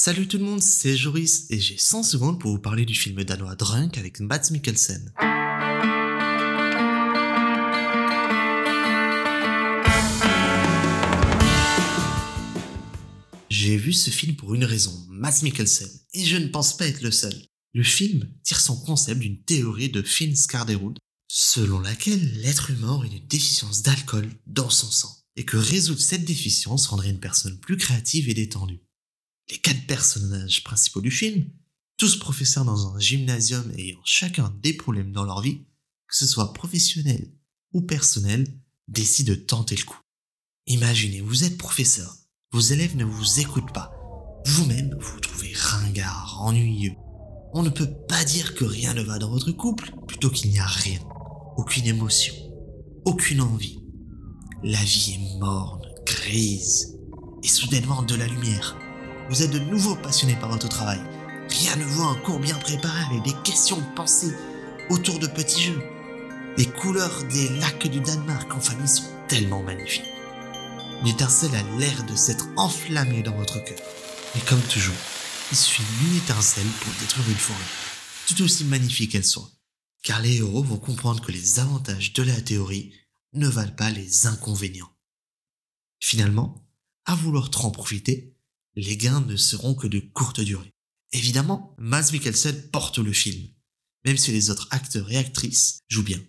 Salut tout le monde, c'est Joris et j'ai 100 secondes pour vous parler du film danois Drunk avec Mads Mikkelsen. J'ai vu ce film pour une raison, Mads Mikkelsen, et je ne pense pas être le seul. Le film tire son concept d'une théorie de Finn Skarderud, selon laquelle l'être humain aurait une déficience d'alcool dans son sang, et que résoudre cette déficience rendrait une personne plus créative et détendue. Les quatre personnages principaux du film, tous professeurs dans un gymnasium ayant chacun des problèmes dans leur vie, que ce soit professionnel ou personnel, décident de tenter le coup. Imaginez, vous êtes professeur, vos élèves ne vous écoutent pas, vous-même vous vous trouvez ringard, ennuyeux. On ne peut pas dire que rien ne va dans votre couple plutôt qu'il n'y a rien, aucune émotion, aucune envie. La vie est morne, grise, et soudainement de la lumière. Vous êtes de nouveau passionné par votre travail. Rien ne vaut un cours bien préparé avec des questions pensées autour de petits jeux. Les couleurs des lacs du Danemark en famille sont tellement magnifiques. L'étincelle a l'air de s'être enflammée dans votre cœur. Mais comme toujours, il suffit d'une étincelle pour détruire une forêt, tout aussi magnifique qu'elle soit. Car les héros vont comprendre que les avantages de la théorie ne valent pas les inconvénients. Finalement, à vouloir trop en profiter, les gains ne seront que de courte durée. Évidemment, Mads Mikkelsen porte le film, même si les autres acteurs et actrices jouent bien.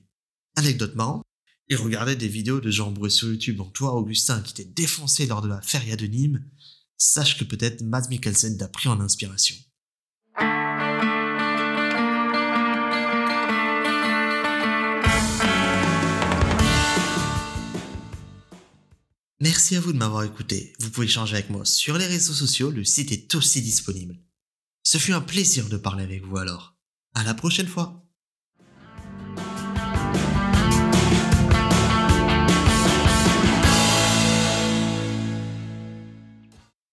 Anecdote marrante, il regardait des vidéos de Jean Brouet sur YouTube, donc toi Augustin qui t'es défoncé lors de la feria de Nîmes, sache que peut-être Mads Mikkelsen t'a pris en inspiration. Merci à vous de m'avoir écouté. Vous pouvez échanger avec moi sur les réseaux sociaux, le site est aussi disponible. Ce fut un plaisir de parler avec vous alors. À la prochaine fois.